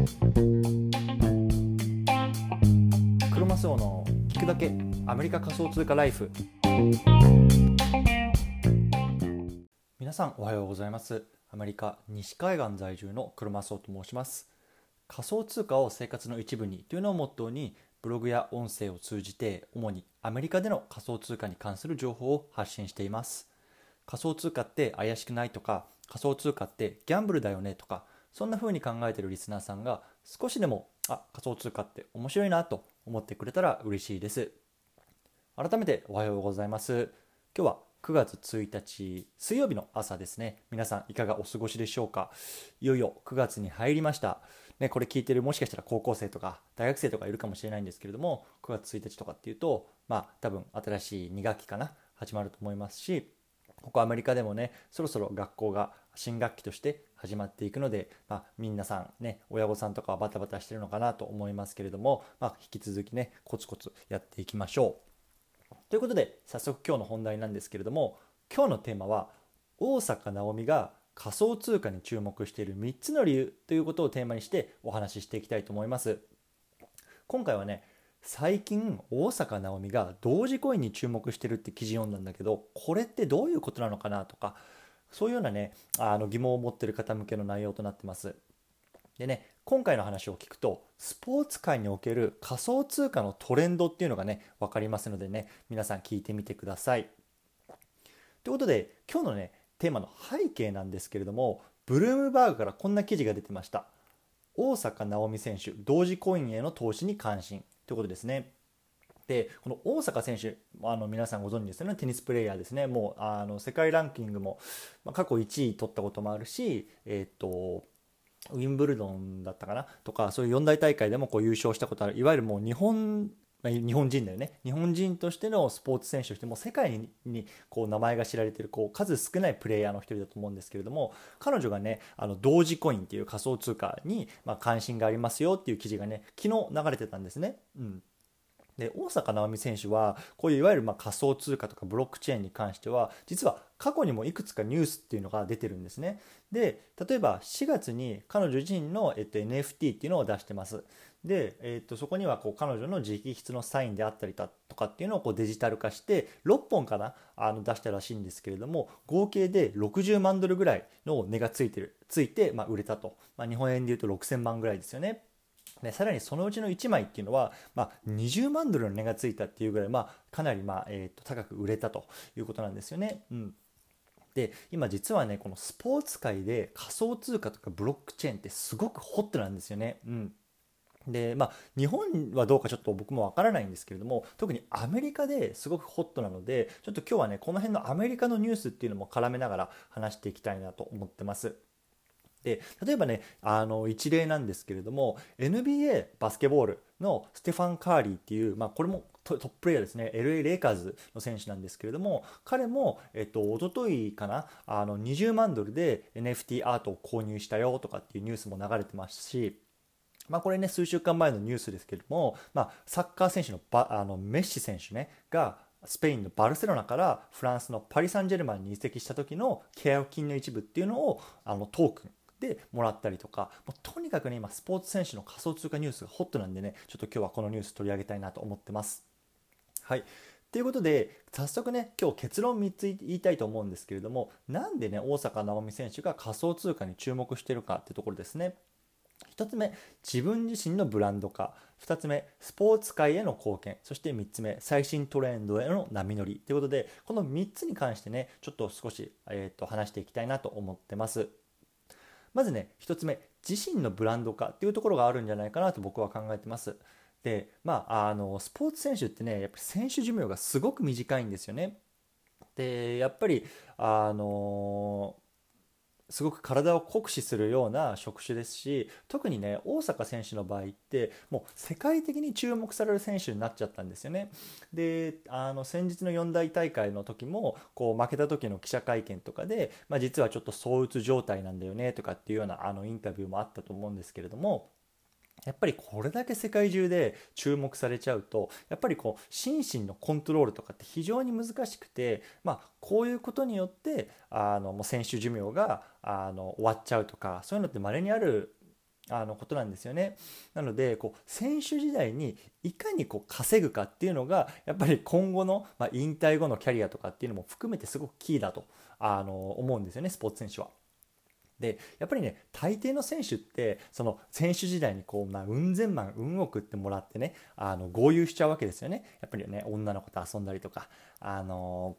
クロマスオの聞くだけアメリカ仮想通貨ライフ。皆さんおはようございます。アメリカ西海岸在住のクロマスオと申します。仮想通貨を生活の一部にというのをモットーにブログや音声を通じて主にアメリカでの仮想通貨に関する情報を発信しています。仮想通貨って怪しくないとか仮想通貨ってギャンブルだよねとかそんな風に考えているリスナーさんが少しでもあ仮想通貨って面白いなと思ってくれたら嬉しいです。改めておはようございます。今日は9月1日水曜日の朝ですね。皆さんいかがお過ごしでしょうか？いよいよ9月に入りました。ね、これ聞いてるもしかしたら高校生とか大学生とかいるかもしれないんですけれども9月1日とかっていうとまあ多分新しい2学期かな？始まると思いますしここアメリカでもねそろそろ学校が新学期として始まっていくので、まあ、皆さんね親御さんとかはバタバタしてるのかなと思いますけれども、まあ、引き続きねコツコツやっていきましょう。ということで早速今日の本題なんですけれども今日のテーマは大坂なおみが仮想通貨に注目している3つの理由ということをテーマにしてお話ししていきたいと思います。今回はね最近大坂なおみが同時コインに注目してるって記事読んだんだけどこれってどういうことなのかなとかそういうようなねあの疑問を持ってる方向けの内容となってます。でね今回の話を聞くとスポーツ界における仮想通貨のトレンドっていうのがね分かりますのでね皆さん聞いてみてください。ということで今日のねテーマの背景なんですけれどもブルームバーグからこんな記事が出てました大坂なおみ選手同時コインへの投資に関心ということですねでこの大坂選手あの皆さんご存知ですよね。テニスプレーヤーですね。もうあの世界ランキングも、まあ、過去1位取ったこともあるしえっ、とウィンブルドンだったかな？とかそういう四大大会でもこう優勝したことある。いわゆるもう日本日本人だよね。日本人としてのスポーツ選手としても世界にこう名前が知られているこう数少ないプレイヤーの一人だと思うんですけれども彼女がねあの同時コインっていう仮想通貨にま関心がありますよっていう記事がね昨日流れてたんですね。うん。で大坂なおみ選手はこういういわゆるま仮想通貨とかブロックチェーンに関しては実は過去にもいくつかニュースっていうのが出てるんですね。で例えば4月に彼女自身の、えっと、NFT っていうのを出してます。で、えー、とそこにはこう彼女の直筆のサインであったりだとかっていうのをこうデジタル化して6本かなあの出したらしいんですけれども合計で60万ドルぐらいの値がついてるついて、ま、売れたと、まあ、日本円でいうと6000万ぐらいですよね。でさらにそのうちの1枚っていうのは、まあ、20万ドルの値がついたっていうぐらい、まあ、かなり、まあえー、と高く売れたということなんですよね。うんで今実はねこのスポーツ界で仮想通貨とかブロックチェーンってすごくホットなんですよね。うん、でまあ、日本はどうかちょっと僕もわからないんですけれども特にアメリカですごくホットなのでちょっと今日はねこの辺のアメリカのニュースっていうのも絡めながら話していきたいなと思ってます。で例えばねあの一例なんですけれども NBA バスケボールのステファン・カーリーっていう、まあ、これもトッププレーヤーですね。LA レイカーズの選手なんですけれども彼も、えっと一昨日かなあの20万ドルで NFT アートを購入したよとかっていうニュースも流れてますしまあ、これね数週間前のニュースですけれども、まあ、サッカー選手のバあのメッシ選手ねがスペインのバルセロナからフランスのパリ・サンジェルマンに移籍した時の契約金の一部っていうのをあのトークンでもらったりとかもうとにかくね今スポーツ選手の仮想通貨ニュースがホットなんでねちょっと今日はこのニュース取り上げたいなと思ってます。はい。ということで早速ね今日結論3つ言いたいと思うんですけれどもなんでね大坂なおみ選手が仮想通貨に注目してるかってところですね。1つ目自分自身のブランド化。2つ目スポーツ界への貢献。そして3つ目最新トレンドへの波乗り。ということでこの3つに関してねちょっと少し、えー、と話していきたいなと思ってます。まずね1つ目自身のブランド化っていうところがあるんじゃないかなと僕は考えてます。でまああのスポーツ選手ってねやっぱり選手寿命がすごく短いんですよね。でやっぱりあのすごく体を酷使するような職種ですし特にね大坂選手の場合ってもう世界的に注目される選手になっちゃったんですよね。であの先日の四大大会の時もこう負けた時の記者会見とかで、まあ、実はちょっと躁うつ状態なんだよねとかっていうようなあのインタビューもあったと思うんですけれども。やっぱりこれだけ世界中で注目されちゃうとやっぱりこう心身のコントロールとかって非常に難しくて、まあ、こういうことによってあのもう選手寿命があの終わっちゃうとかそういうのって稀にあるあのことなんですよね。なのでこう選手時代にいかにこう稼ぐかっていうのがやっぱり今後の、まあ、引退後のキャリアとかっていうのも含めてすごくキーだとあの思うんですよねスポーツ選手は。でやっぱりね大抵の選手ってその選手時代にこう、まあ、うん千万運を送ってもらってねあの豪遊しちゃうわけですよねやっぱりね女の子と遊んだりとかあの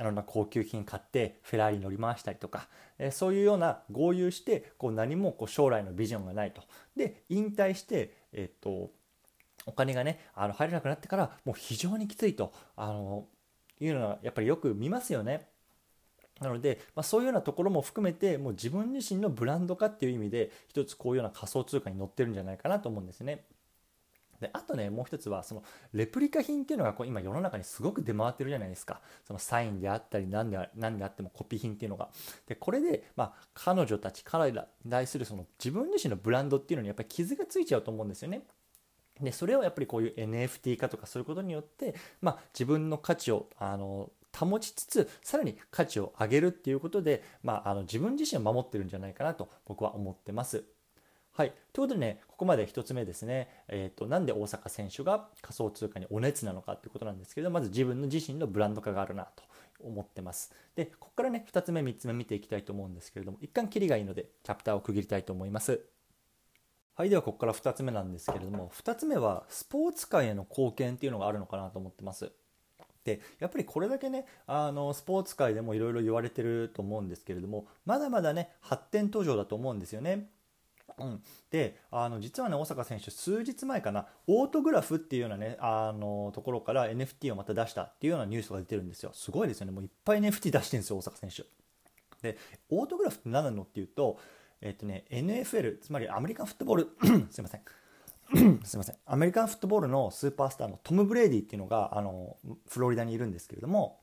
いろんな高級品買ってフェラーリ乗り回したりとか、えそういうような豪遊してこう何もこう将来のビジョンがないとで引退して、えっとお金がねあの入れなくなってからもう非常にきついとあのいうのはやっぱりよく見ますよね。なので、まあ、そういうようなところも含めてもう自分自身のブランド化っていう意味で一つこういうような仮想通貨に載ってるんじゃないかなと思うんですね。であとねもう一つはそのレプリカ品っていうのがこう今世の中にすごく出回ってるじゃないですか。そのサインであったり何で何であってもコピー品っていうのが。でこれで、まあ、彼女たち彼らに対するその自分自身のブランドっていうのにやっぱり傷がついちゃうと思うんですよね。でそれをやっぱりこういう NFT 化とかそういうことによって、まあ、自分の価値をあの保ちつつさらに価値を上げるっていうことで、まあ、あの自分自身を守ってるんじゃないかなと僕は思ってます。はい。ということでね、ここまで1つ目ですね、えーと、なんで大阪選手が仮想通貨にお熱なのかということなんですけど、まず自分の自身のブランド化があるなと思ってます。で、ここからね、2つ目、3つ目見ていきたいと思うんですけれども、一旦キリがいいので、チャプターを区切りたいと思います。はい、ではここから2つ目なんですけれども、2つ目はスポーツ界への貢献っていうのがあるのかなと思ってます。でやっぱりこれだけねあのスポーツ界でもいろいろ言われてると思うんですけれどもまだまだね発展途上だと思うんですよね。うん、であの実はね大坂選手数日前かなオートグラフっていうようなねあのところから NFT をまた出したっていうようなニュースが出てるんですよ。すごいですよね。もういっぱい NFT 出してるんですよ大坂選手。でオートグラフって何なのっていうとえっとね NFL つまりアメリカンフットボール すいません。すいませんアメリカンフットボールのスーパースターのトム・ブレイディっていうのがあのフロリダにいるんですけれども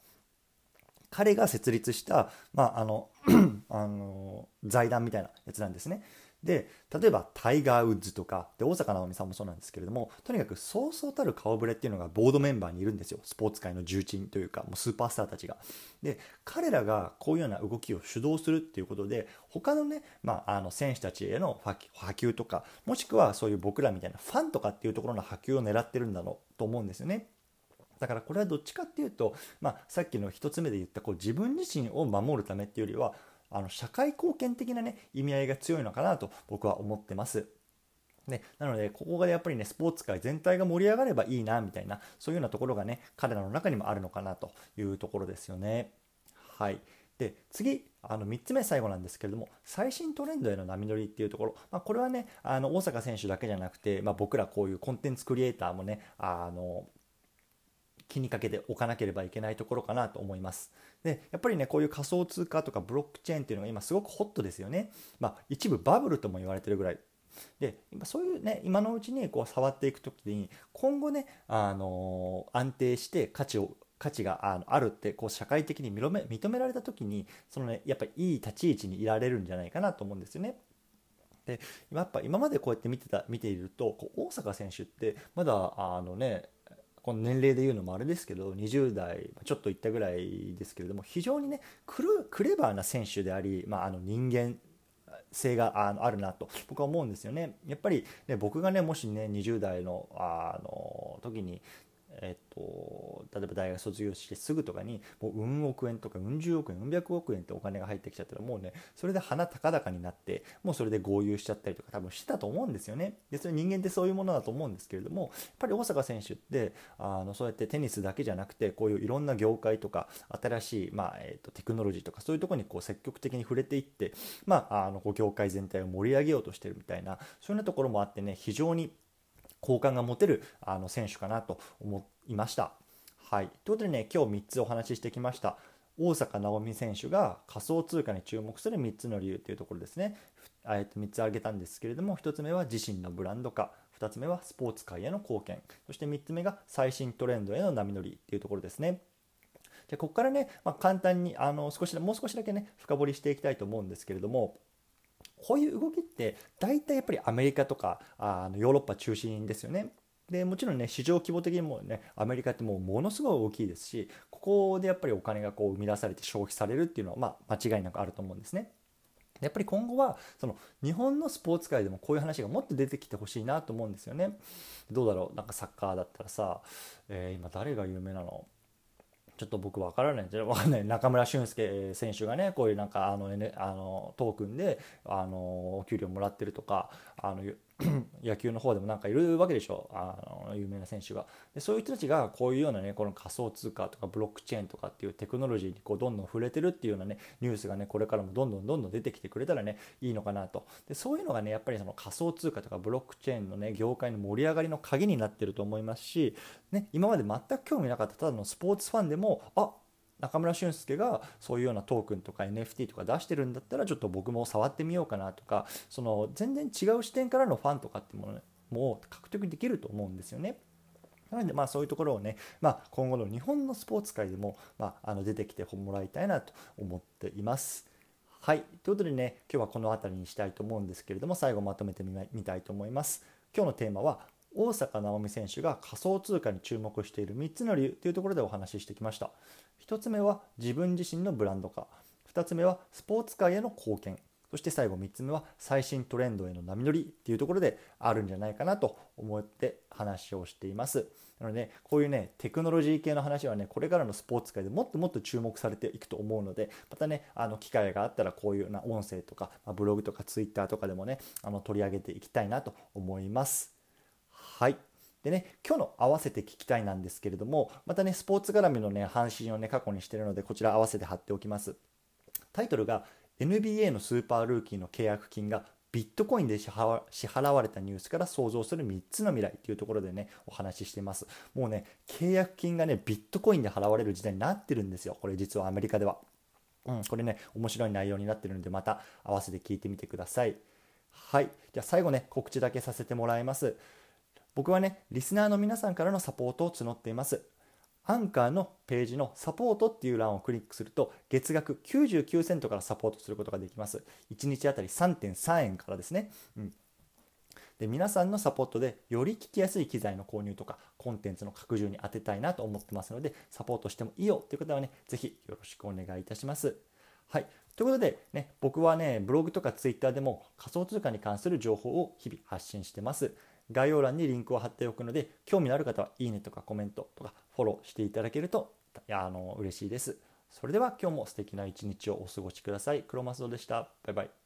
彼が設立した、まあ、あの あの財団みたいなやつなんですね。で例えばタイガー・ウッズとかで大坂なおみさんもそうなんですけれどもとにかくそうそうたる顔ぶれっていうのが board member にいるんですよスポーツ界の重鎮というかもうスーパースターたちが。で彼らがこういうような動きを主導するっていうことで他のね、まあ、あの選手たちへの波及とかもしくはそういう僕らみたいなファンとかっていうところの波及を狙ってるんだろうと思うんですよね。だからこれはどっちかっていうと、まあ、さっきの1つ目で言ったこう自分自身を守るためっていうよりはあの社会貢献的なね意味合いが強いのかなと僕は思ってます。ね、なので、ここがやっぱりね、スポーツ界全体が盛り上がればいいな、みたいな、そういうようなところがね、彼らの中にもあるのかなというところですよね。はい。で、次、あの3つ目最後なんですけれども、最新トレンドへの波乗りっていうところ、まあ、これはね、あの大阪選手だけじゃなくて、まあ、僕らこういうコンテンツクリエイターもね、あの気にかけておかなければいけないところかなと思います。でやっぱりねこういう仮想通貨とかブロックチェーンっていうのが今すごくホットですよね。まあ、一部バブルとも言われてるぐらいでそういうね今のうちにこう触っていく時に今後ね、あのー、安定して価値を価値があのあるってこう社会的に認め認められた時にそのねやっぱりいい立ち位置にいられるんじゃないかなと思うんですよね。でやっぱ今までこうやって見てた見ているとこう大坂選手ってまだあのねこの年齢で言うのもあれですけど20代ちょっといったぐらいですけれども非常にねクレバーな選手であり、まあ、あの人間性があるなと僕は思うんですよね。やっぱりね僕がねもしね20代のあの時にえっと、例えば大学卒業してすぐとかにもううん億円とかうん十億円うん百億円ってお金が入ってきちゃったらもうねそれで鼻高々になってもうそれで豪遊しちゃったりとか多分してたと思うんですよね。でそれ人間ってそういうものだと思うんですけれどもやっぱり大坂選手ってあのそうやってテニスだけじゃなくてこういういろんな業界とか新しい、まあえっとテクノロジーとかそういうとこにこう積極的に触れていって、まあ、あのこう業界全体を盛り上げようとしてるみたいなそういうようなところもあってね非常に好感が持てるあの選手かなと思いました。はい、ということでね今日3つお話ししてきました。大坂なおみ選手が仮想通貨に注目する3つの理由というところですね。えと3つ挙げたんですけれども1つ目は自身のブランド化2つ目はスポーツ界への貢献そして3つ目が最新トレンドへの波乗りっていうところですね。でここからね、まあ、簡単にあの少しもう少しだけね深掘りしていきたいと思うんですけれどもこういう動きって大体やっぱりアメリカとかあのヨーロッパ中心ですよね。でもちろんね市場規模的にもねアメリカってもうものすごい大きいですしここでやっぱりお金がこう生み出されて消費されるっていうのはまあ間違いなくあると思うんですね。やっぱり今後はその日本のスポーツ界でもこういう話がもっと出てきてほしいなと思うんですよね。どうだろう？なんかサッカーだったらさ、えー、今誰が有名なの？ちょっと僕分からないんで分かんない。中村俊輔選手がねこういうなんかあの、N、あのトークンであのお給料もらってるとかあの 野球の方でもなんかいるわけでしょあの有名な選手が。でそういう人たちがこういうようなねこの仮想通貨とかブロックチェーンとかっていうテクノロジーにこうどんどん触れてるっていうようなねニュースがねこれからもどんどんどんどん出てきてくれたらねいいのかなと。でそういうのがねやっぱりその仮想通貨とかブロックチェーンのね業界の盛り上がりの鍵になってると思いますし、ね、今まで全く興味なかったただのスポーツファンでもあ中村俊輔がそういうようなトークンとか NFT とか出してるんだったらちょっと僕も触ってみようかなとかその全然違う視点からのファンとかっていうもの、も獲得できると思うんですよね。なのでまあそういうところをね、まあ、今後の日本のスポーツ界でも、まあ、あの出てきてもらいたいなと思っています。はい。ということでね、今日はこの辺りにしたいと思うんですけれども、最後まとめてみたいと思います。今日のテーマは、大坂なおみ選手が仮想通貨に注目している3つの理由というところでお話ししてきました1つ目は自分自身のブランド化。2つ目はスポーツ界への貢献。そして最後3つ目は最新トレンドへの波乗りっていうところであるんじゃないかなと思って話をしています。なので、ね、こういうねテクノロジー系の話はねこれからのスポーツ界でもっともっと注目されていくと思うのでまたねあの機会があったらこういうような音声とか、ま、ブログとかツイッターとかでもねあの取り上げていきたいなと思います。はい。でね、今日の合わせて聞きたいなんですけれども、またね、スポーツ絡みのね、配信をね、過去にしてるので、こちら合わせて貼っておきます。タイトルが、NBA のスーパールーキーの契約金がビットコインで支払われたニュースから想像する3つの未来というところでね、お話ししています。もうね、契約金がね、ビットコインで払われる時代になってるんですよ。これ実はアメリカでは。うん、これね、面白い内容になってるので、また合わせて聞いてみてください。はい。じゃあ最後ね、告知だけさせてもらいます。僕はね、リスナーの皆さんからのサポートを募っています。アンカーのページのサポートっていう欄をクリックすると月額99セントからサポートすることができます。1日あたり3.3円からですね。うんで皆さんのサポートでより聞きやすい機材の購入とかコンテンツの拡充に当てたいなと思ってますのでサポートしてもいいよという方はね是非よろしくお願いいたします。はい。ということで、ね、僕はね、ブログとかツイッターでも仮想通貨に関する情報を日々発信してます。概要欄にリンクを貼っておくので、興味のある方は、いいねとかコメントとかフォローしていただけると、いやあの嬉しいです。それでは今日も素敵な一日をお過ごしください。クロマスドでした。バイバイ。